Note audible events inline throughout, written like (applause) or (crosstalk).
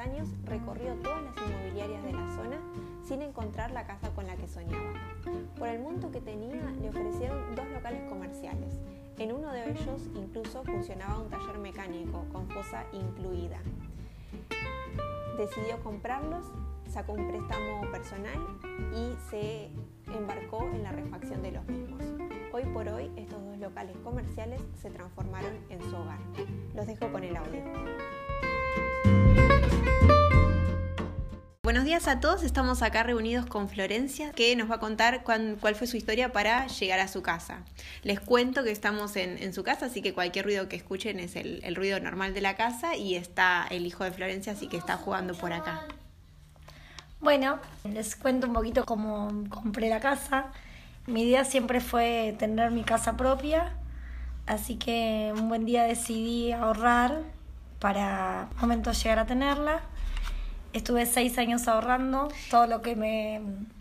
años, recorrió todas las inmobiliarias de la zona sin encontrar la casa con la que soñaba. Por el monto que tenía, le ofrecieron dos locales comerciales. En uno de ellos incluso funcionaba un taller mecánico con fosa incluida. Decidió comprarlos, sacó un préstamo personal y se embarcó en la refacción de los mismos. Hoy por hoy estos dos locales comerciales se transformaron en su hogar. Los dejo con el audio. Buenos días a todos, estamos acá reunidos con Florencia que nos va a contar cuál fue su historia para llegar a su casa. Les cuento que estamos en, su casa, así que cualquier ruido que escuchen es el, el ruido normal de la casa y está el hijo de Florencia, así que está jugando por acá. Bueno, les cuento un poquito cómo compré la casa. Mi idea siempre fue tener mi casa propia, así que un buen día decidí ahorrar para un momento llegar a tenerla. Estuve seis años ahorrando todo lo que me...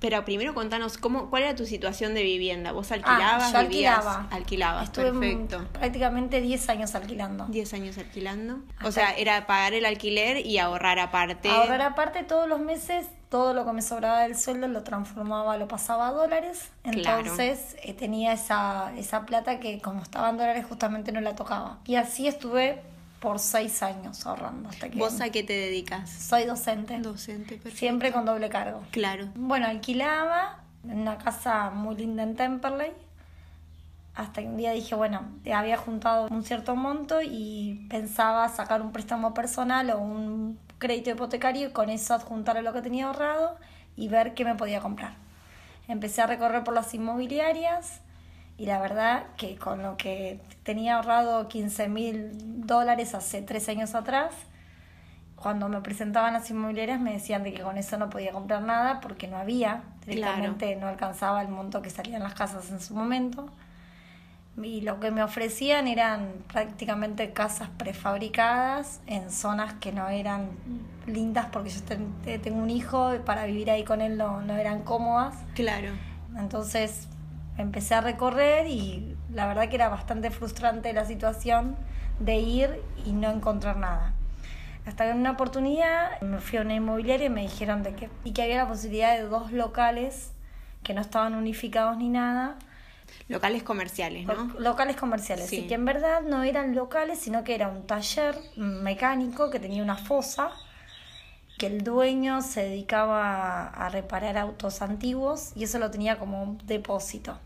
Pero primero contanos, ¿cómo, ¿cuál era tu situación de vivienda? ¿Vos alquilabas? Ah, yo alquilaba. Alquilabas, Estuve perfecto. prácticamente 10 años alquilando. 10 años alquilando. O sea, era pagar el alquiler y ahorrar aparte. Ahorrar aparte todos los meses todo lo que me sobraba del sueldo lo transformaba, lo pasaba a dólares. Entonces eh, tenía esa, esa plata que como estaba en dólares justamente no la tocaba. Y así estuve por seis años ahorrando. Hasta que ¿Vos a qué te dedicas? Soy docente. Docente, perfecto. Siempre con doble cargo. Claro. Bueno, alquilaba en una casa muy linda en Temperley. Hasta que un día dije, bueno, había juntado un cierto monto y pensaba sacar un préstamo personal o un crédito hipotecario y con eso adjuntar lo que tenía ahorrado y ver qué me podía comprar. Empecé a recorrer por las inmobiliarias y la verdad que con lo que tenía ahorrado 15 mil dólares hace tres años atrás, cuando me presentaban las inmobiliarias me decían de que con eso no podía comprar nada porque no había, directamente no alcanzaba el monto que salían las casas en su momento y lo que me ofrecían eran prácticamente casas prefabricadas en zonas que no eran lindas porque yo tengo un hijo y para vivir ahí con él no, no eran cómodas. Claro. Entonces empecé a recorrer y la verdad que era bastante frustrante la situación de ir y no encontrar nada. Hasta que en una oportunidad me fui a una inmobiliaria y me dijeron de que, y que había la posibilidad de dos locales que no estaban unificados ni nada Locales comerciales, ¿no? Locales comerciales, y que en verdad no eran locales, sino que era un taller mecánico que tenía una fosa, que el dueño se dedicaba a reparar autos antiguos y eso lo tenía como un depósito.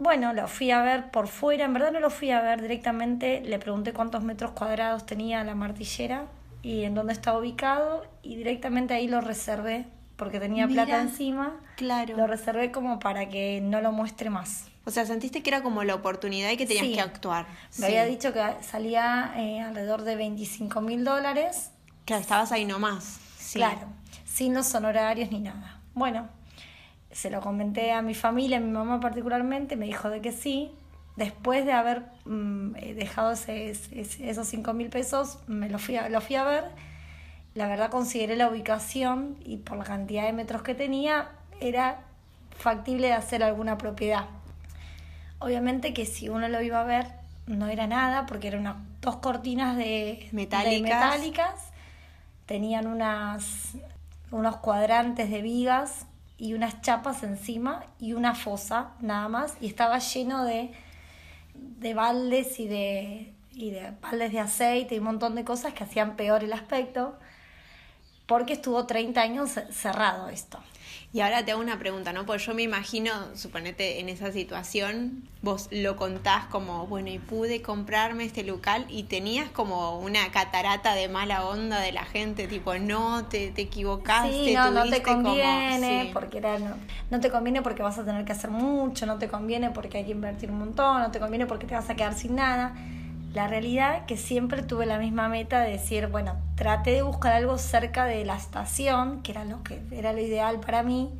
Bueno, lo fui a ver por fuera, en verdad no lo fui a ver directamente, le pregunté cuántos metros cuadrados tenía la martillera y en dónde estaba ubicado y directamente ahí lo reservé porque tenía plata encima, claro. lo reservé como para que no lo muestre más. O sea, sentiste que era como la oportunidad y que tenías que actuar. Me había dicho que salía eh, alrededor de 25 mil dólares. Claro, estabas ahí nomás. Claro, sin los honorarios ni nada. Bueno, se lo comenté a mi familia, a mi mamá particularmente, me dijo de que sí. Después de haber mm, eh, dejado ese, esos 5 mil pesos, me lo fui, a, lo fui a ver la verdad consideré la ubicación y por la cantidad de metros que tenía era factible de hacer alguna propiedad. Obviamente que si uno lo iba a ver no era nada porque eran unas dos cortinas de metálicas, metálicas tenían unas, unos cuadrantes de vigas y unas chapas encima y una fosa nada más y estaba lleno de, de baldes y de, y de baldes de aceite y un montón de cosas que hacían peor el aspecto porque estuvo 30 años cerrado esto. Y ahora te hago una pregunta, ¿no? Porque yo me imagino, suponete en esa situación, vos lo contás como, bueno, y pude comprarme este local y tenías como una catarata de mala onda de la gente, tipo, no, te, te equivocaste. Sí, no, no te conviene, porque era, no, no te conviene porque vas a tener que hacer mucho, no te conviene porque hay que invertir un montón, no te conviene porque te vas a quedar sin nada. La realidad que siempre tuve la misma meta de decir, bueno, traté de buscar algo cerca de la estación, que era lo que era lo ideal para mí,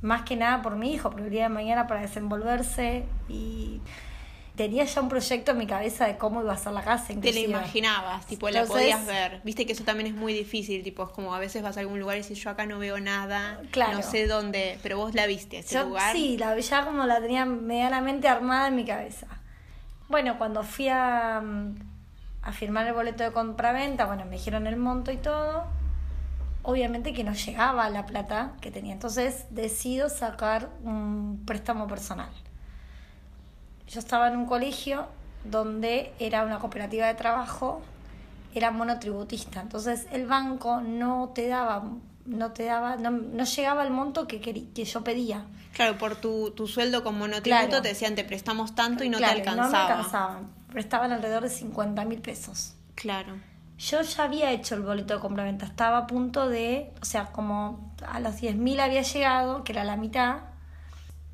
más que nada por mi hijo, porque el día de mañana para desenvolverse y tenía ya un proyecto en mi cabeza de cómo iba a ser la casa. Te la imaginabas, tipo, la podías ver. Viste que eso también es muy difícil, tipo, es como a veces vas a algún lugar y dices, yo acá no veo nada, no sé dónde, pero vos la viste, ese lugar. Sí, la, ya como la tenía medianamente armada en mi cabeza. Bueno, cuando fui a, a firmar el boleto de compraventa, bueno, me dijeron el monto y todo. Obviamente que no llegaba la plata que tenía, entonces decido sacar un préstamo personal. Yo estaba en un colegio donde era una cooperativa de trabajo, era monotributista, entonces el banco no te daba no te daba, no, no llegaba al monto que, que yo pedía. Claro, por tu, tu sueldo como monotributo te decían te prestamos tanto y no te alcanzaba. No me alcanzaban, prestaban alrededor de 50 mil pesos. Claro. Yo ya había hecho el boleto de compraventa, estaba a punto de, o sea, como a los 10 mil había llegado, que era la mitad,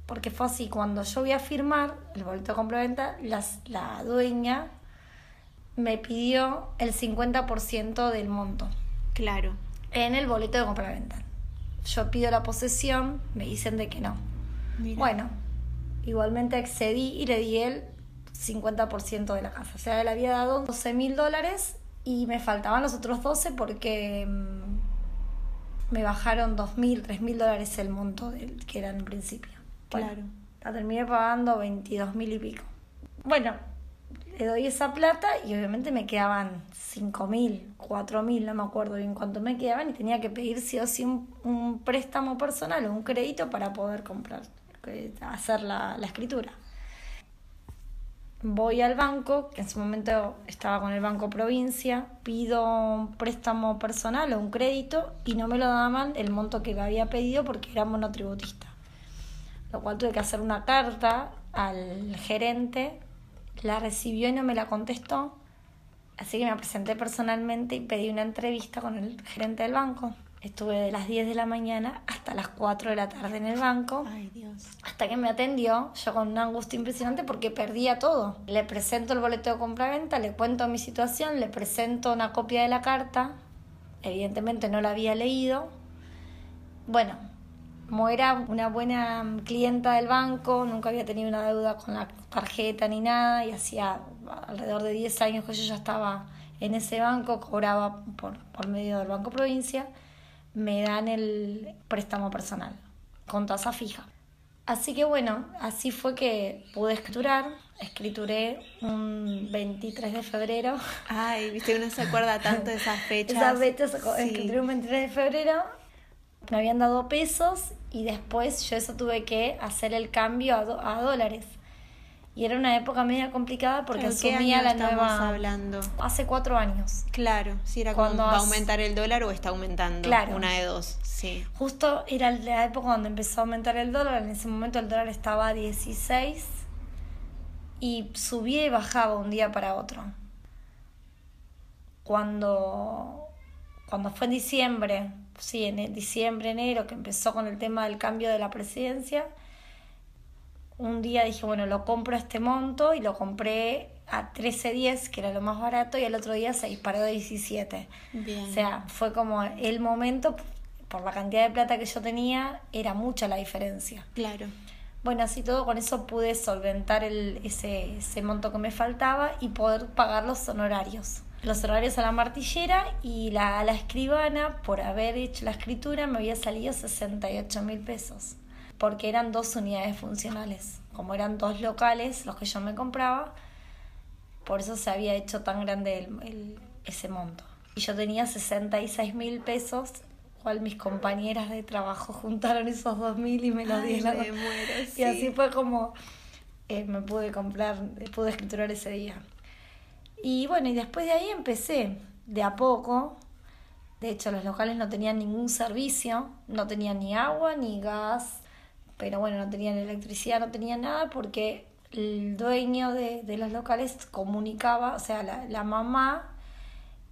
porque fue así, cuando yo voy a firmar el boleto de compraventa, las, la dueña me pidió el 50% del monto. Claro en el boleto de compra-venta. Yo pido la posesión, me dicen de que no. Bueno, igualmente accedí y le di el 50% de la casa. O sea, él había dado 12 mil dólares y me faltaban los otros 12 porque mm, me bajaron 2 mil, 3 mil dólares el monto del, que era en principio. claro. La terminé pagando 22 mil y pico. Bueno, le doy esa plata y obviamente me quedaban cinco mil, cuatro mil, no me acuerdo bien cuánto me quedaban y tenía que pedir sí o sí un, préstamo personal o un crédito para poder comprar, eh, hacer la, la escritura. Voy al banco, que en su momento estaba con el Banco Provincia, pido un préstamo personal o un crédito y no me lo daban el monto que había pedido porque era monotributista. Lo cual tuve que hacer una carta al gerente la recibió y no me la contestó. Así que me presenté personalmente y pedí una entrevista con el gerente del banco. Estuve de las 10 de la mañana hasta las 4 de la tarde en el banco. Ay, Dios. Hasta que me atendió, yo con una angustia impresionante porque perdía todo. Le presento el boleto de compra-venta, le cuento mi situación, le presento una copia de la carta. Evidentemente no la había leído. Bueno, como era una buena clienta del banco, nunca había tenido una deuda con la tarjeta ni nada, y hacía alrededor de 10 años que yo ya estaba en ese banco, cobraba por, por medio del Banco Provincia, me dan el préstamo personal con tasa fija. Así que bueno, así fue que pude escriturar. Escrituré un 23 de febrero. Ay, viste, uno se acuerda tanto de esas fechas. (laughs) Esas fechas, escrituré un 23 de febrero. Me habían dado pesos y después yo eso tuve que hacer el cambio a, a dólares. Y era una época media complicada porque asumía la nueva. hablando? Hace cuatro años. Claro, si era cuando va a aumentar el dólar o está aumentando. Claro. Una de dos, sí. Justo era la época cuando empezó a aumentar el dólar. En ese momento el dólar estaba a 16 y subía y bajaba un día para otro. Cuando, cuando fue en diciembre, sí, en diciembre, enero, que empezó con el tema del cambio de la presidencia, un día dije, bueno, lo compro a este monto y lo compré a 13.10, que era lo más barato, y el otro día se disparó a 17. Bien. O sea, fue como el momento, por la cantidad de plata que yo tenía, era mucha la diferencia. Claro. Bueno, así todo, con eso pude solventar el, ese, ese monto que me faltaba y poder pagar los honorarios los horarios a la martillera y la, a la escribana, por haber hecho la escritura, me había salido 68 mil pesos, porque eran dos unidades funcionales. Como eran dos locales los que yo me compraba, por eso se había hecho tan grande el, ese monto. Y yo tenía 66 mil pesos, cual mis compañeras de trabajo juntaron esos dos mil y me los dieron. (laughs) y así fue como eh, me pude comprar, pude escriturar ese día. Y bueno, y después de ahí empecé de a poco. De hecho, los locales no tenían ningún servicio, no tenían ni agua ni gas, pero bueno, no tenían electricidad, no tenían nada porque el dueño de, de los locales comunicaba, o sea, la, la mamá,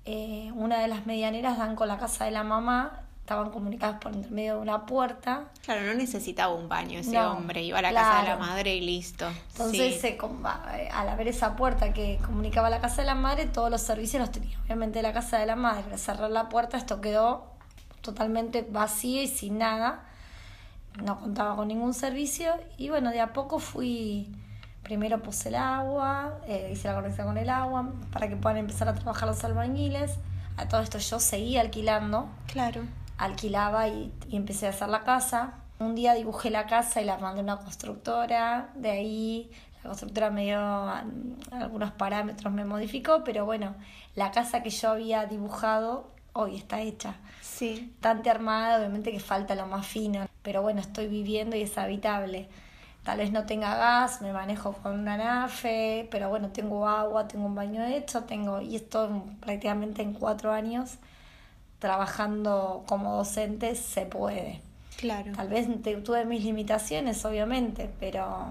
eh, una de las medianeras dan con la casa de la mamá estaban comunicadas por medio de una puerta. Claro, no necesitaba un baño ese hombre, iba a la casa de la madre y listo. Entonces, se, eh, al haber esa puerta que comunicaba la casa de la madre, todos los servicios los tenía. Obviamente la casa de la madre, al cerrar la puerta, esto quedó totalmente vacío y sin nada. No contaba con ningún servicio y bueno, de a poco fui primero puse el agua, eh, hice la conexión con el agua para que puedan empezar a trabajar los albañiles. A todo esto yo seguía alquilando. Claro alquilaba y, empecé a hacer la casa. Un día dibujé la casa y la mandé a una constructora, de ahí La constructora me dio algunos parámetros, me modificó, pero bueno, la casa que yo había dibujado hoy está hecha. Sí. Bastante armada, obviamente que falta lo más fino, pero bueno, estoy viviendo y es habitable. Tal vez no tenga gas, me manejo con una nafe, pero bueno, tengo agua, tengo un baño hecho, tengo, y esto prácticamente en cuatro años trabajando como docente se puede. Claro. Tal vez tuve mis limitaciones, obviamente, pero,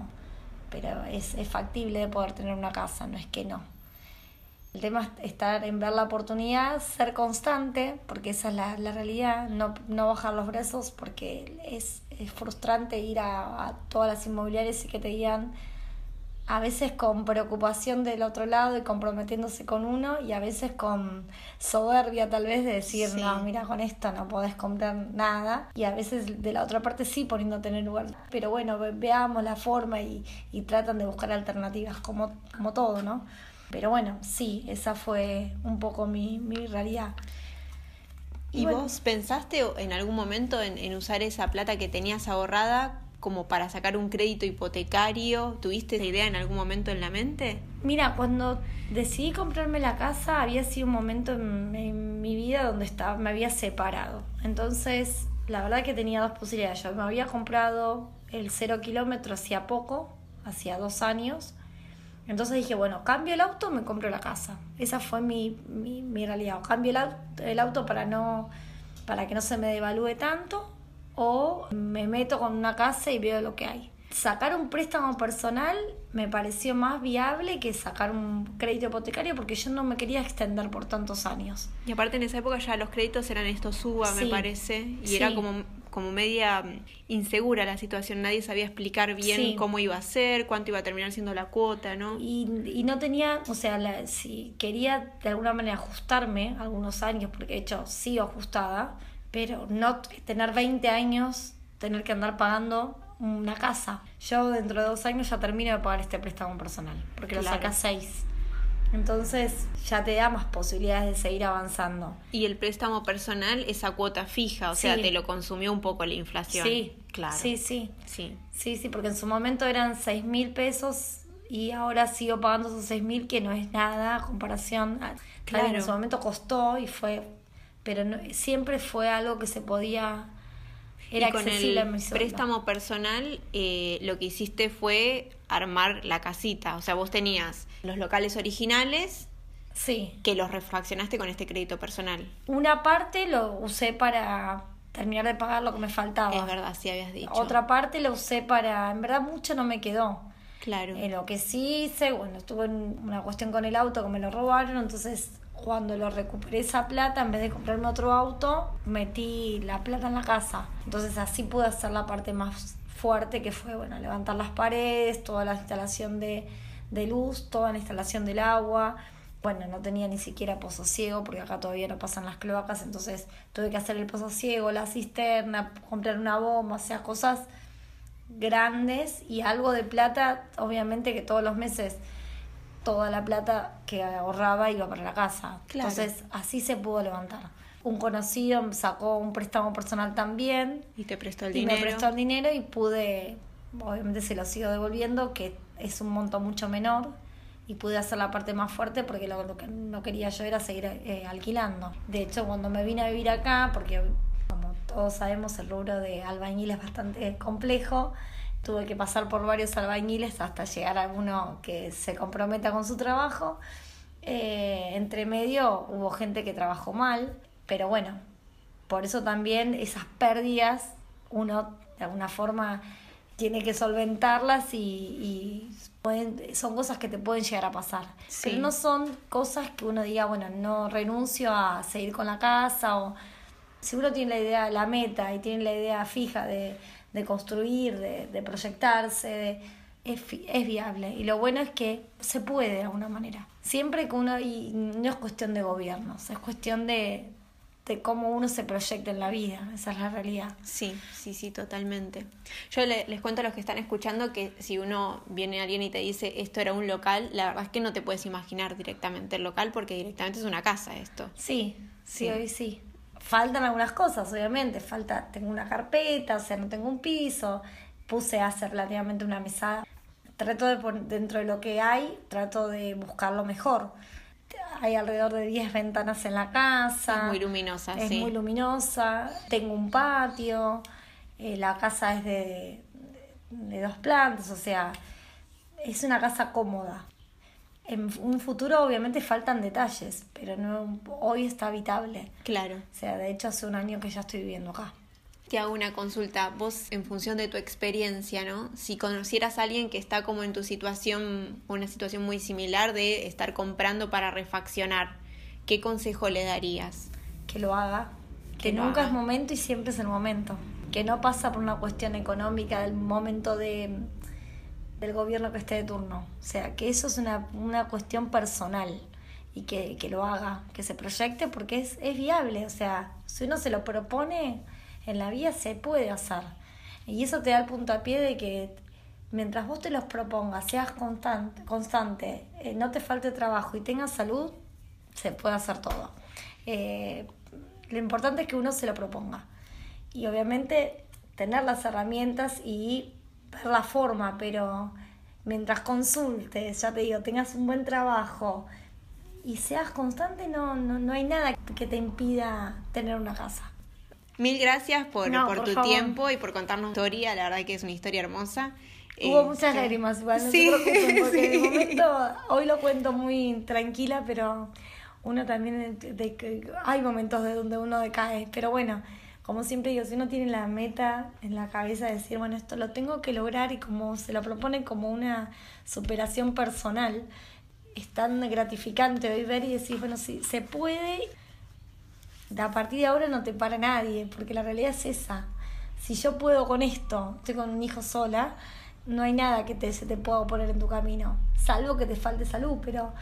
pero es, es factible de poder tener una casa, no es que no. El tema es estar en ver la oportunidad, ser constante, porque esa es la, la realidad, no, no bajar los brazos, porque es, es frustrante ir a, a, todas las inmobiliarias y que te digan, a veces con preocupación del otro lado y comprometiéndose con uno, y a veces con soberbia tal vez de decir, Sí. no, mira, con esto no podés comprar nada, y a veces de la otra parte sí poniéndote en el lugar. Pero bueno, ve- veamos la forma y, y tratan de buscar alternativas, como, como todo, ¿no? Pero bueno, sí, esa fue un poco mi, mi realidad. ¿Y bueno, vos pensaste en algún momento en, en usar esa plata que tenías ahorrada como para sacar un crédito hipotecario? ¿Tuviste esa idea en algún momento en la mente? Mira, cuando decidí comprarme la casa había sido un momento en, mi vida donde estaba, me había separado. Entonces, la verdad que tenía dos posibilidades. Yo me había comprado el cero kilómetro hacía poco, hacía dos años. Entonces dije, bueno, cambio el auto, me compro la casa. Esa fue mi, mi, mi realidad. O cambio el auto, el auto para, no, para que no se me devalúe tanto, o me meto con una casa y veo lo que hay. Sacar un préstamo personal me pareció más viable que sacar un crédito hipotecario porque yo no me quería extender por tantos años. Y aparte en esa época ya los créditos eran estos suba, me Sí. parece, y Sí. era como, como media mm, insegura la situación, nadie sabía explicar bien Sí. cómo iba a ser, cuánto iba a terminar siendo la cuota, ¿no? Y, y no tenía, o sea, la- si quería de alguna manera ajustarme algunos años, porque de hecho sigo ajustada, pero no tener 20 años, tener que andar pagando una casa. Yo dentro de dos años ya termino de pagar este préstamo personal, porque lo Claro. saca seis. Entonces ya te da más posibilidades de seguir avanzando. Y el préstamo personal, esa cuota fija, o sea, te lo consumió un poco la inflación. Sí, claro. Sí, sí. Sí. Sí, sí, porque en su momento eran seis mil pesos y ahora sigo pagando esos seis mil que no es nada a comparación. A, Claro. en su momento costó y fue, pero no- siempre fue algo que se podía, era y con accesible a el sueldo. préstamo personal, eh, lo que hiciste fue armar la casita. O sea, vos tenías los locales originales Sí, que los refraccionaste con este crédito personal. una parte lo usé para terminar de pagar lo que me faltaba. Es verdad, sí habías dicho. Otra parte lo usé para, en verdad mucho no me quedó. Claro. Eh, lo que sí hice, bueno, tuve un- una cuestión con el auto que me lo robaron, entonces cuando lo recuperé esa plata, en vez de comprarme otro auto, metí la plata en la casa. Entonces así pude hacer la parte más fuerte que fue, bueno, levantar las paredes, toda la instalación de, de luz, toda la instalación del agua. Bueno, no tenía ni siquiera pozo ciego porque acá todavía no pasan las cloacas, entonces tuve que hacer el pozo ciego, la cisterna, comprar una bomba, o sea, cosas grandes y algo de plata, obviamente que todos los meses toda la plata que ahorraba iba para la casa. Claro. Entonces así se pudo levantar. Un conocido sacó un préstamo personal también Y te prestó el y me dinero. prestó el dinero y pude, obviamente se lo sigo devolviendo, que es un monto mucho menor y pude hacer la parte más fuerte porque lo, lo que no quería yo era seguir eh, alquilando. De hecho, cuando me vine a vivir acá, porque como todos sabemos el rubro de albañil es bastante complejo, tuve que pasar por varios albañiles hasta llegar a uno que se comprometa con su trabajo. Eh, entre medio hubo gente que trabajó mal, pero bueno, por eso también esas pérdidas uno de alguna forma tiene que solventarlas y, y pueden, son cosas que te pueden llegar a pasar. Sí. Pero no son cosas que uno diga, bueno, no renuncio a seguir con la casa o si uno tiene la idea, la meta y tiene la idea fija de, de construir, de, de proyectarse, de- es, es viable. Y lo bueno es que se puede de alguna manera. Siempre que uno, y no es cuestión de gobiernos, es cuestión de, de cómo uno se proyecta en la vida, esa es la realidad. Sí, sí, sí, totalmente. Yo le- les cuento a los que están escuchando que si uno viene alguien y te dice esto era un local, la verdad es que no te puedes imaginar directamente el local porque directamente es una casa esto. Sí, sí, Sí. hoy sí. Faltan algunas cosas, obviamente. Falta, tengo una carpeta, o sea, no tengo un piso. Puse hace relativamente una mesa trato de, dentro de lo que hay, trato de buscar lo mejor. Hay alrededor de 10 ventanas en la casa. Es muy luminosa, es muy luminosa. Tengo un patio. Eh, la casa es de, de dos plantas, o sea, es una casa cómoda. En un futuro obviamente faltan detalles, pero no, hoy está habitable. Claro. O sea, de hecho hace un año que ya estoy viviendo acá. Te hago una consulta, vos en función de tu experiencia, ¿no? Si conocieras a alguien que está como en tu situación, una situación muy similar de estar comprando para refaccionar, ¿qué consejo le darías? Que lo haga, que, nunca es momento y siempre es el momento, que no pasa por una cuestión económica del momento de del gobierno que esté de turno. O sea, que eso es una, una cuestión personal y que, que, lo haga, que se proyecte porque es, es viable. O sea, si uno se lo propone, en la vida se puede hacer. Y eso te da el puntapié de que mientras vos te los propongas, seas constante, constante eh, no te falte trabajo y tengas salud, se puede hacer todo. Eh, lo importante es que uno se lo proponga. Y obviamente tener las herramientas y ver la forma, pero mientras consultes, ya te digo, tengas un buen trabajo y seas constante, no, no, no hay nada que te impida tener una casa. Mil gracias por, por, tu tiempo y por contarnos tu historia, la verdad que es una historia hermosa. Hubo muchas este, lágrimas, igual, no sí, (laughs) porque de momento, hoy lo cuento muy tranquila, pero uno también, de, hay momentos de donde uno decae, pero bueno, como siempre digo, si uno tiene la meta en la cabeza de decir, bueno, esto lo tengo que lograr y como se lo propone como una superación personal, es tan gratificante hoy ver y decir, bueno, si se puede, a partir de ahora no te para nadie, porque la realidad es esa. Si yo puedo con esto, estoy con un hijo sola, no hay nada que te, se te pueda poner en tu camino, salvo que te falte salud, pero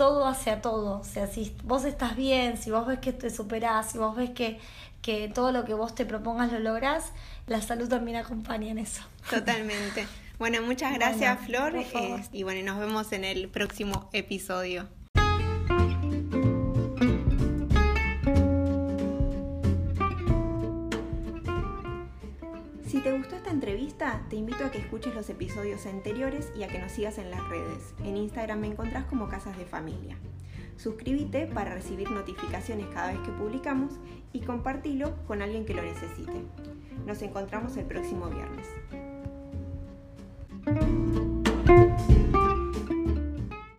todo hacia todo. O sea, si vos estás bien, si vos ves que te superás, si vos ves que, que todo lo que vos te propongas lo lográs, la salud también acompaña en eso. Totalmente. Bueno, muchas (laughs) gracias Flor eh, y bueno, nos vemos en el próximo episodio. Entrevista, te invito a que escuches los episodios anteriores y a que nos sigas en las redes. En Instagram me encontrás como Casas de Familia. Suscríbete para recibir notificaciones cada vez que publicamos y compartilo con alguien que lo necesite. Nos encontramos el próximo viernes.